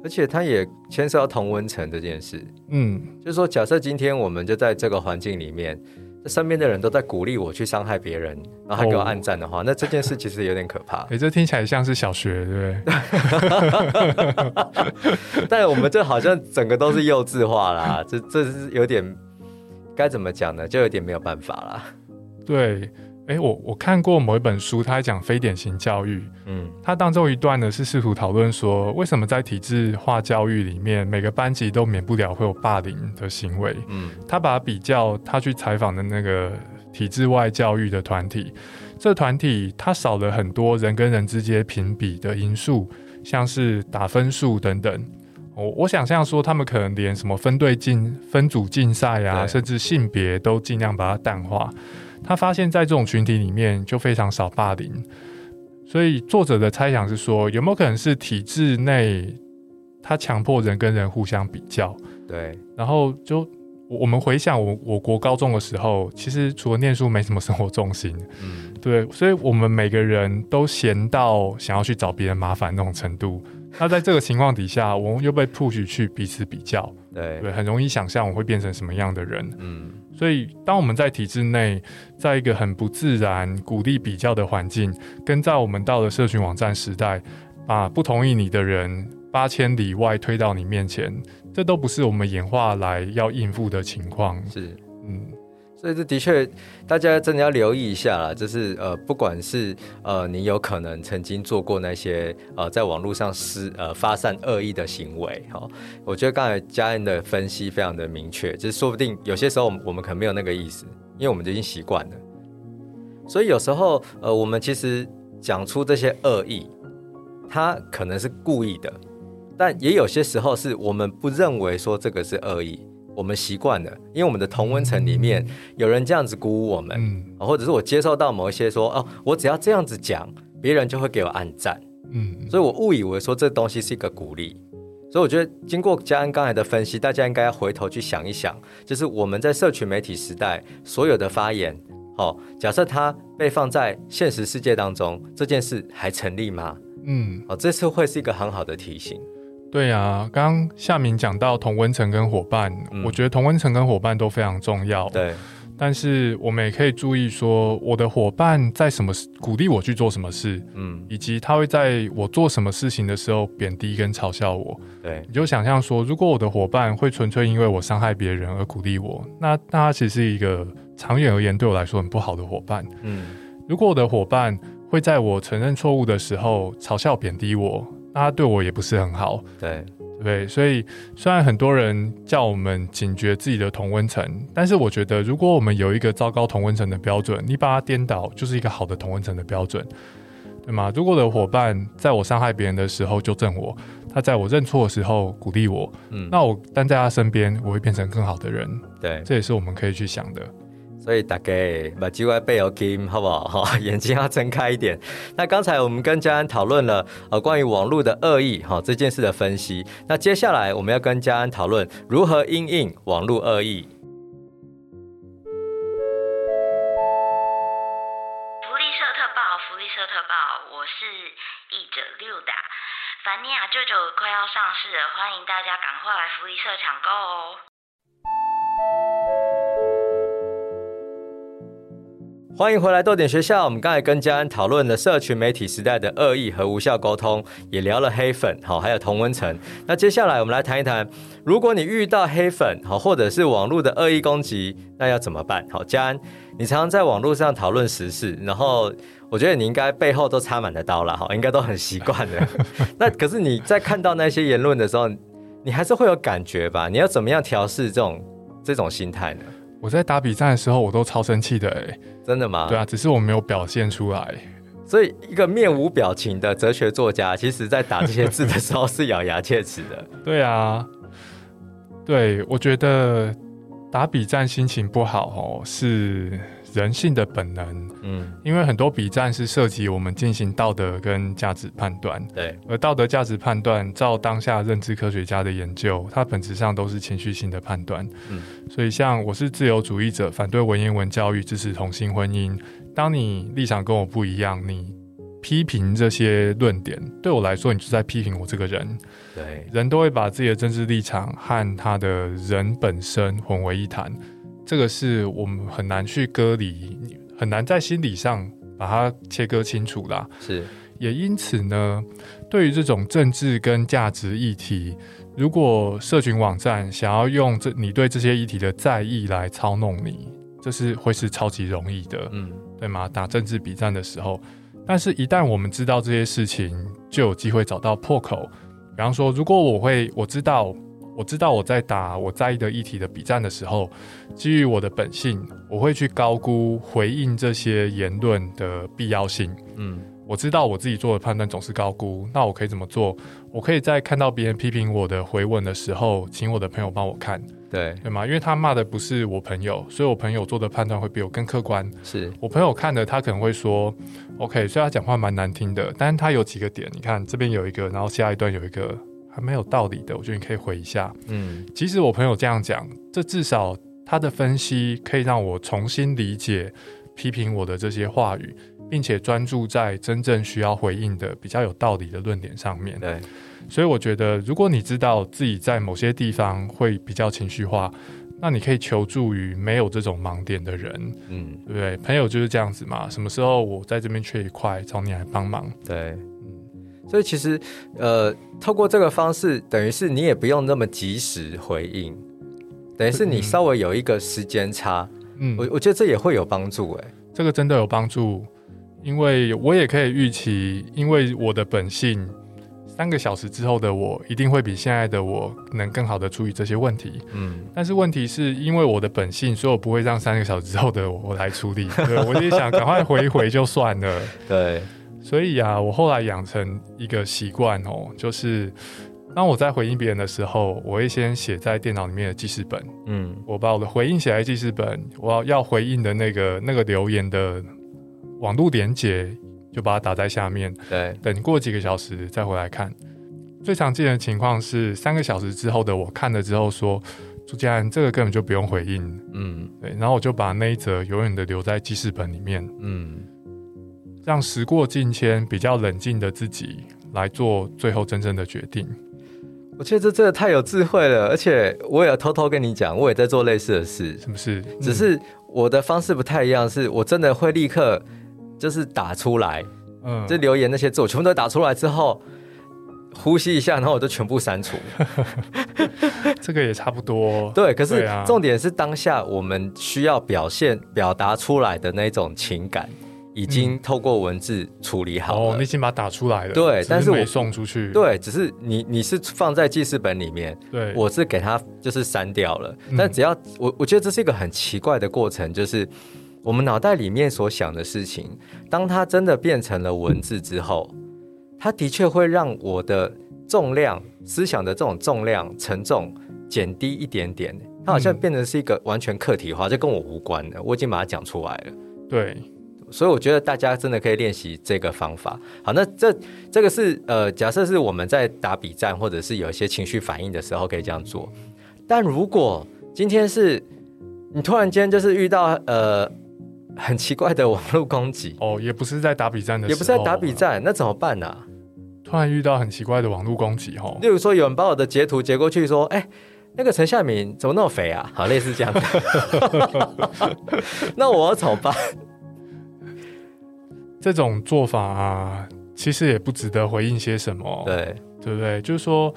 Speaker 2: 而且它也牵涉到同温层这件事，
Speaker 3: 嗯，
Speaker 2: 就是说，假设今天我们就在这个环境里面，这身边的人都在鼓励我去伤害别人，然后还给我
Speaker 3: 哦
Speaker 2: 暗赞的话，那这件事其实有点可怕。<laughs>
Speaker 3: 诶，这听起来像是小学，对不对？<laughs>
Speaker 2: 但我们这好像整个都是幼稚化啦，这这是有点该怎么讲呢？就有点没有办法啦。
Speaker 3: 对，诶，我我看过某一本书，它在讲非典型教育，
Speaker 2: 嗯
Speaker 3: 它当中一段呢是试图讨论说，为什么在体制化教育里面，每个班级都免不了会有霸凌的行为。
Speaker 2: 嗯
Speaker 3: 他把它比较他去采访的那个体制外教育的团体，这团体它少了很多人跟人之间评比的因素，像是打分数等等。我我想象说，他们可能连什么分队竞、分组竞赛啊，甚至性别都尽量把它淡化。他发现，在这种群体里面就非常少霸凌，所以作者的猜想是说，有没有可能是体制内他强迫人跟人互相比较？
Speaker 2: 对，
Speaker 3: 然后就我我们回想我我国高中的时候，其实除了念书没什么生活重心，
Speaker 2: 嗯。
Speaker 3: 对，所以我们每个人都闲到想要去找别人麻烦那种程度。那在这个情况底下，我们又被 push 去彼此比较，
Speaker 2: 对，
Speaker 3: 对，很容易想象我会变成什么样的人。
Speaker 2: 嗯
Speaker 3: 所以，当我们在体制内，在一个很不自然、鼓励比较的环境，跟在我们到了社群网站时代，把不同意你的人八千里外推到你面前，这都不是我们演化来要应付的情况。
Speaker 2: 是。
Speaker 3: 嗯，
Speaker 2: 所以这的确，大家真的要留意一下啦。就是呃，不管是呃，你有可能曾经做过那些呃，在网络上施呃发散恶意的行为，哈、我觉得刚才嘉恩的分析非常的明确，就是说不定有些时候我们我们可能没有那个意思，因为我们已经习惯了。所以有时候呃，我们其实讲出这些恶意，他可能是故意的，但也有些时候是我们不认为说这个是恶意。我们习惯了，因为我们的同温层里面有人这样子鼓舞我们，或者是我接受到某一些说哦，我只要这样子讲，别人就会给我按赞，
Speaker 3: 嗯，
Speaker 2: 所以我误以为说这东西是一个鼓励。所以我觉得经过嘉恩刚才的分析，大家应该要回头去想一想，就是我们在社群媒体时代所有的发言，哦，假设它被放在现实世界当中，这件事还成立吗？
Speaker 3: 嗯，
Speaker 2: 哦，这次会是一个很好的提醒。
Speaker 3: 对啊，刚刚夏明讲到同温层跟伙伴，
Speaker 2: 嗯
Speaker 3: 我觉得同温层跟伙伴都非常重要。
Speaker 2: 对，
Speaker 3: 但是我们也可以注意说，我的伙伴在什么事鼓励我去做什么事，
Speaker 2: 嗯，
Speaker 3: 以及他会在我做什么事情的时候贬低跟嘲笑我。
Speaker 2: 对，
Speaker 3: 你就想象说，如果我的伙伴会纯粹因为我伤害别人而鼓励我，那那他其实是一个长远而言对我来说很不好的伙伴。
Speaker 2: 嗯，
Speaker 3: 如果我的伙伴会在我承认错误的时候嘲笑贬低我，那他对我也不是很好。
Speaker 2: 对，
Speaker 3: 对？所以虽然很多人叫我们警觉自己的同温层，但是我觉得，如果我们有一个糟糕同温层的标准，你把它颠倒，就是一个好的同温层的标准，对吗？如果我的伙伴在我伤害别人的时候纠正我，他在我认错的时候鼓励我，
Speaker 2: 嗯，
Speaker 3: 那我待在他身边，我会变成更好的人。
Speaker 2: 对，
Speaker 3: 这也是我们可以去想的。
Speaker 2: 所以大家把机会背有金，好不好？哈，<laughs> 眼睛要睁开一点。那刚才我们跟嘉恩讨论了呃关于网络的恶意哈这件事的分析。那接下来我们要跟嘉恩讨论如何因应网络恶意。
Speaker 4: 福利社特报，福利社特报，我是译者六达。凡尼亚舅舅快要上市了，欢迎大家赶快来福利社抢购哦！
Speaker 2: 欢迎回来豆点学校。我们刚才跟嘉恩讨论了社群媒体时代的恶意和无效沟通，也聊了黑粉，好，还有同温层。那接下来我们来谈一谈，如果你遇到黑粉，好，或者是网络的恶意攻击，那要怎么办？好，嘉恩，你常常在网络上讨论时事，然后我觉得你应该背后都插满了刀了，哈，应该都很习惯了。<laughs> 那可是你在看到那些言论的时候，你还是会有感觉吧？你要怎么样调试这种这种心态呢？
Speaker 3: 我在打比战的时候，我都超生气的哎，
Speaker 2: 真的吗？
Speaker 3: 对啊，只是我没有表现出来。
Speaker 2: 所以，一个面无表情的哲学作家，其实在打这些字的时候是咬牙切齿的。<laughs>
Speaker 3: 对啊，对我觉得打比战心情不好哦，是。人性的本能，嗯，因为很多比战是涉及我们进行道德跟价值判断，
Speaker 2: 对，
Speaker 3: 而道德价值判断，照当下认知科学家的研究，它本质上都是情绪性的判断，嗯，所以像我是自由主义者，反对文言文教育，支持同性婚姻。当你立场跟我不一样，你批评这些论点，对我来说，你就在批评我这个人。
Speaker 2: 对，
Speaker 3: 人都会把自己的政治立场和他的人本身混为一谈。这个是我们很难去割离，很难在心理上把它切割清楚啦。
Speaker 2: 是，
Speaker 3: 也因此呢，对于这种政治跟价值议题，如果社群网站想要用这你对这些议题的在意来操弄你，这是会是超级容易的，嗯，对吗？打政治比战的时候，但是一旦我们知道这些事情，就有机会找到破口。比方说，如果我会我知道。我知道我在打我在意的议题的比战的时候，基于我的本性，我会去高估回应这些言论的必要性。嗯，我知道我自己做的判断总是高估，那我可以怎么做？我可以在看到别人批评我的回文的时候，请我的朋友帮我看，
Speaker 2: 对
Speaker 3: 对吗？因为他骂的不是我朋友，所以我朋友做的判断会比我更客观。
Speaker 2: 是
Speaker 3: 我朋友看的，他可能会说：“OK，虽然他讲话蛮难听的，但是他有几个点，你看这边有一个，然后下一段有一个。”没有道理的，我觉得你可以回一下。嗯，即使我朋友这样讲，这至少他的分析可以让我重新理解批评我的这些话语，并且专注在真正需要回应的比较有道理的论点上面。
Speaker 2: 对，
Speaker 3: 所以我觉得，如果你知道自己在某些地方会比较情绪化，那你可以求助于没有这种盲点的人。嗯，对不对？朋友就是这样子嘛。什么时候我在这边缺一块，找你来帮忙。
Speaker 2: 对。所以其实，呃，透过这个方式，等于是你也不用那么及时回应，等于是你稍微有一个时间差。嗯，我我觉得这也会有帮助。哎，
Speaker 3: 这个真的有帮助，因为我也可以预期，因为我的本性，三个小时之后的我一定会比现在的我能更好的处理这些问题。嗯，但是问题是因为我的本性，所以我不会让三个小时之后的我来处理。对，<laughs> 我就想赶快回一回就算了。
Speaker 2: 对。
Speaker 3: 所以啊，我后来养成一个习惯哦，就是当我在回应别人的时候，我会先写在电脑里面的记事本。嗯，我把我的回应写在记事本，我要要回应的那个那个留言的网络连接，就把它打在下面。
Speaker 2: 对，
Speaker 3: 等过几个小时再回来看。最常见的情况是三个小时之后的我看了之后说：“朱家安，这个根本就不用回应。”嗯，对，然后我就把那一则永远的留在记事本里面。嗯。让时过境迁、比较冷静的自己来做最后真正的决定。
Speaker 2: 我觉得这真的太有智慧了，而且我也偷偷跟你讲，我也在做类似的事。
Speaker 3: 什么事？
Speaker 2: 只是我的方式不太一样，是我真的会立刻就是打出来，嗯，这留言那些字我全部都打出来之后，呼吸一下，然后我就全部删除。<laughs>
Speaker 3: 这个也差不多。<laughs>
Speaker 2: 对，可是重点是当下我们需要表现、表达出来的那种情感。已经透过文字处理好了，
Speaker 3: 你已经把它打出来了。
Speaker 2: 对，但是
Speaker 3: 我送出去。
Speaker 2: 对，只是你你是放在记事本里面，
Speaker 3: 对，
Speaker 2: 我是给它就是删掉了。但只要我我觉得这是一个很奇怪的过程，就是我们脑袋里面所想的事情，当它真的变成了文字之后，它的确会让我的重量思想的这种重量沉重减低一点点。它好像变成是一个完全客体化，就跟我无关的。我已经把它讲出来了。
Speaker 3: 对。
Speaker 2: 所以我觉得大家真的可以练习这个方法。好，那这这个是呃，假设是我们在打比战或者是有一些情绪反应的时候可以这样做。但如果今天是你突然间就是遇到呃很奇怪的网络攻击
Speaker 3: 哦，也不是在打比战的，
Speaker 2: 也不是在打比战，那怎么办呢？
Speaker 3: 突然遇到很奇怪的网络攻击哦，
Speaker 2: 例如说有人把我的截图截过去说，哎，那个陈夏明怎么那么肥啊？好，类似这样的，<laughs> <laughs> 那我要怎么办？
Speaker 3: 这种做法啊，其实也不值得回应些什么，
Speaker 2: 对，
Speaker 3: 对不对？就是说，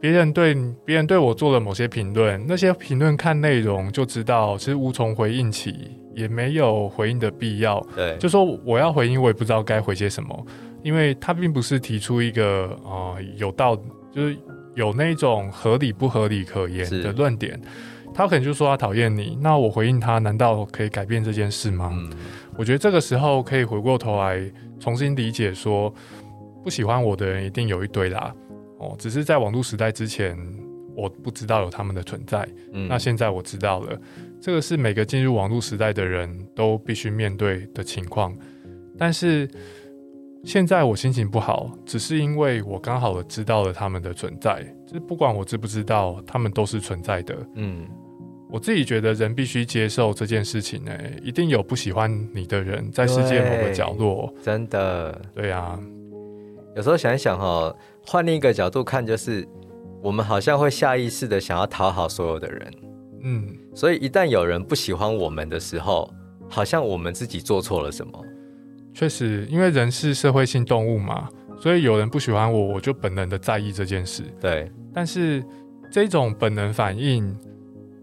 Speaker 3: 别人对别人对我做了某些评论，那些评论看内容就知道，其实无从回应起，也没有回应的必要。
Speaker 2: 对，
Speaker 3: 就说我要回应，我也不知道该回些什么，因为他并不是提出一个啊、呃有道，就是有那种合理不合理可言的论点。他可能就说他讨厌你，那我回应他，难道可以改变这件事吗？
Speaker 2: 嗯，
Speaker 3: 我觉得这个时候可以回过头来重新理解说，不喜欢我的人一定有一堆啦。哦，只是在网络时代之前，我不知道有他们的存在。
Speaker 2: 嗯
Speaker 3: 那现在我知道了，这个是每个进入网络时代的人都必须面对的情况。但是现在我心情不好，只是因为我刚好知道了他们的存在，就是不管我知不知道，他们都是存在的。
Speaker 2: 嗯，
Speaker 3: 我自己觉得人必须接受这件事情呢、一定有不喜欢你的人在世界某个角落。
Speaker 2: 真的，
Speaker 3: 对啊，
Speaker 2: 有时候想一想哦，换另一个角度看，就是我们好像会下意识的想要讨好所有的人，
Speaker 3: 嗯，
Speaker 2: 所以一旦有人不喜欢我们的时候，好像我们自己做错了什么。
Speaker 3: 确实，因为人是社会性动物嘛，所以有人不喜欢我，我就本能的在意这件事。
Speaker 2: 对，
Speaker 3: 但是这种本能反应，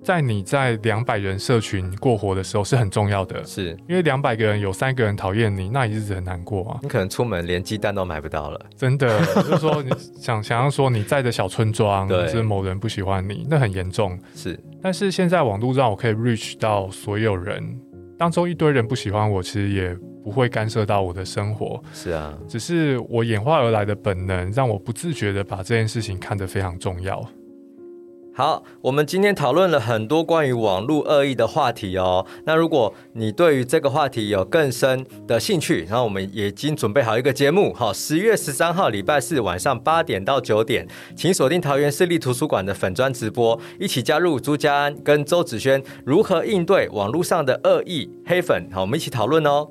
Speaker 3: 在你在两百人社群过活的时候是很重要的，
Speaker 2: 是
Speaker 3: 因为两百个人有三个人讨厌你，那你日子很难过啊。
Speaker 2: 你可能出门连鸡蛋都买不到了。
Speaker 3: 真的，<laughs> 就是说你想想要说你在的小村庄，
Speaker 2: 对
Speaker 3: 是某人不喜欢你，那很严重。
Speaker 2: 是，
Speaker 3: 但是现在网络让我可以 reach 到所有人，当中一堆人不喜欢我，其实也不会干涉到我的生活，
Speaker 2: 是啊，
Speaker 3: 只是我演化而来的本能，让我不自觉的把这件事情看得非常重要。
Speaker 2: 好，我们今天讨论了很多关于网络恶意的话题哦。那如果你对于这个话题有更深的兴趣，然后我们也已经准备好一个节目，好，十月十三号礼拜四晚上八点到九点，请锁定桃园市立图书馆的粉砖直播，一起加入朱家安跟周子轩如何应对网络上的恶意黑粉，好，我们一起讨论哦。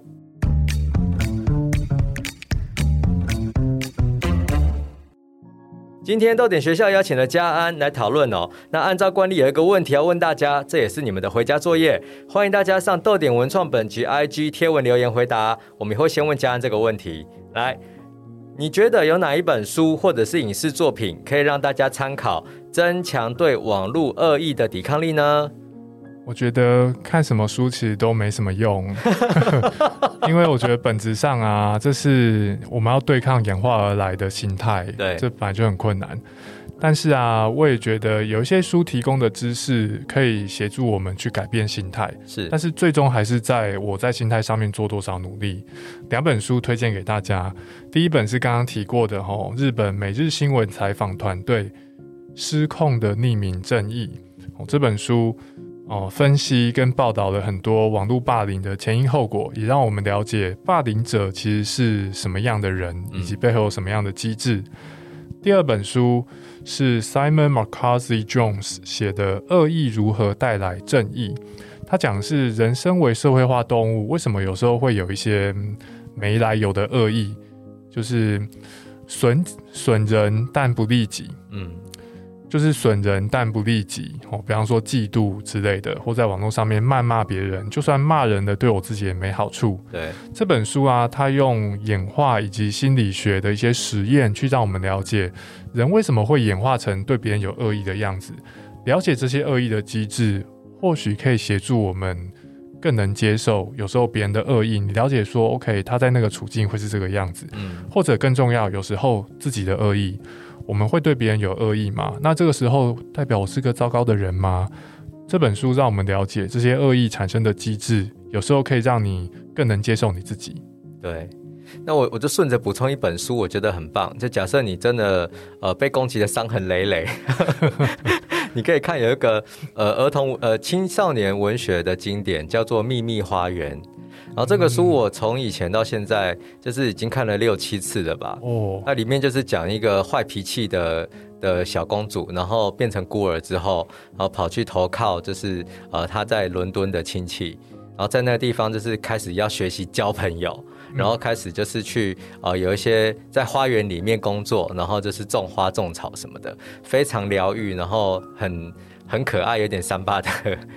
Speaker 2: 今天豆点学校邀请了嘉安来讨论哦。那按照惯例有一个问题要问大家，这也是你们的回家作业，欢迎大家上豆点文创本及 IG 贴文留言回答。我们会先问嘉安这个问题。来，你觉得有哪一本书或者是影视作品可以让大家参考，增强对网络恶意的抵抗力呢？
Speaker 3: 我觉得看什么书其实都没什么用，<laughs> <laughs> 因为我觉得本质上啊，这是我们要对抗演化而来的心态，
Speaker 2: 对。
Speaker 3: 这本来就很困难。但是啊，我也觉得有一些书提供的知识可以协助我们去改变心态，
Speaker 2: 是。
Speaker 3: 但，是最终还是在我在心态上面做多少努力。两本书推荐给大家，第一本是刚刚提过的吼，日本每日新闻采访团队《失控的匿名正义》哦，这本书哦分析跟报道了很多网络霸凌的前因后果，也让我们了解霸凌者其实是什么样的人，以及背后有什么样的机制。第二本书是 Simon McCarthy Jones 写的《恶意如何带来正义》。他讲的是人身为社会化动物，为什么有时候会有一些嗯没来由的恶意，就是损损人但不利己，
Speaker 2: 嗯，
Speaker 3: 就是损人但不利己哦。比方说嫉妒之类的，或在网络上面谩骂别人，就算骂人的对我自己也没好处。
Speaker 2: 对，
Speaker 3: 这本书啊，它用演化以及心理学的一些实验，去让我们了解人为什么会演化成对别人有恶意的样子。了解这些恶意的机制，或许可以协助我们更能接受有时候别人的恶意。你了解说，OK，他在那个处境会是这个样子，
Speaker 2: 嗯，
Speaker 3: 或者更重要，有时候自己的恶意，我们会对别人有恶意吗？那这个时候代表我是个糟糕的人吗？这本书让我们了解这些恶意产生的机制，有时候可以让你更能接受你自己。
Speaker 2: 对。那我我就顺着补充一本书，我觉得很棒。就假设你真的呃被攻击的伤痕累累，<laughs> 你可以看有一个呃儿童呃青少年文学的经典，叫做《秘密花园》。然后这个书我从以前到现在就是已经看了六七次了吧。
Speaker 3: 哦，
Speaker 2: 那里面就是讲一个坏脾气的的小公主，然后变成孤儿之后，然后跑去投靠，就是呃她在伦敦的亲戚，然后在那个地方就是开始要学习交朋友，然后开始就是去呃有一些在花园里面工作，然后就是种花种草什么的，非常疗愈，然后很很可爱、有点三八的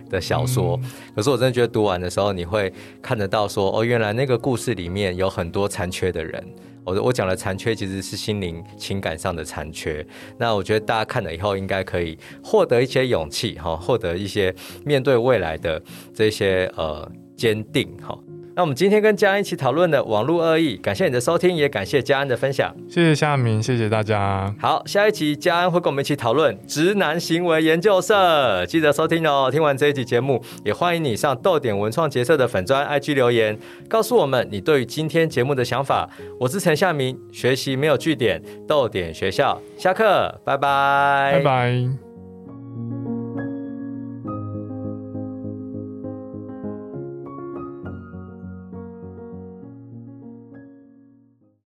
Speaker 2: 的小说。可是我真的觉得读完的时候，你会看得到说，哦，原来那个故事里面有很多残缺的人。我我讲的残缺其实是心灵情感上的残缺。那我觉得大家看了以后，应该可以获得一些勇气，哈，获得一些面对未来的这些呃坚定，哈。那我们今天跟嘉安一起讨论的网络恶意，感谢你的收听，也感谢嘉安的分享。
Speaker 3: 谢谢夏明，谢谢大家。
Speaker 2: 好，下一集嘉安会跟我们一起讨论直男行为研究社，记得收听哦。听完这一集节目，也欢迎你上豆点文创结社的粉砖 IG 留言，告诉我们你对于今天节目的想法。我是陈夏明，学习没有据点，豆点学校下课，拜拜，
Speaker 3: 拜拜。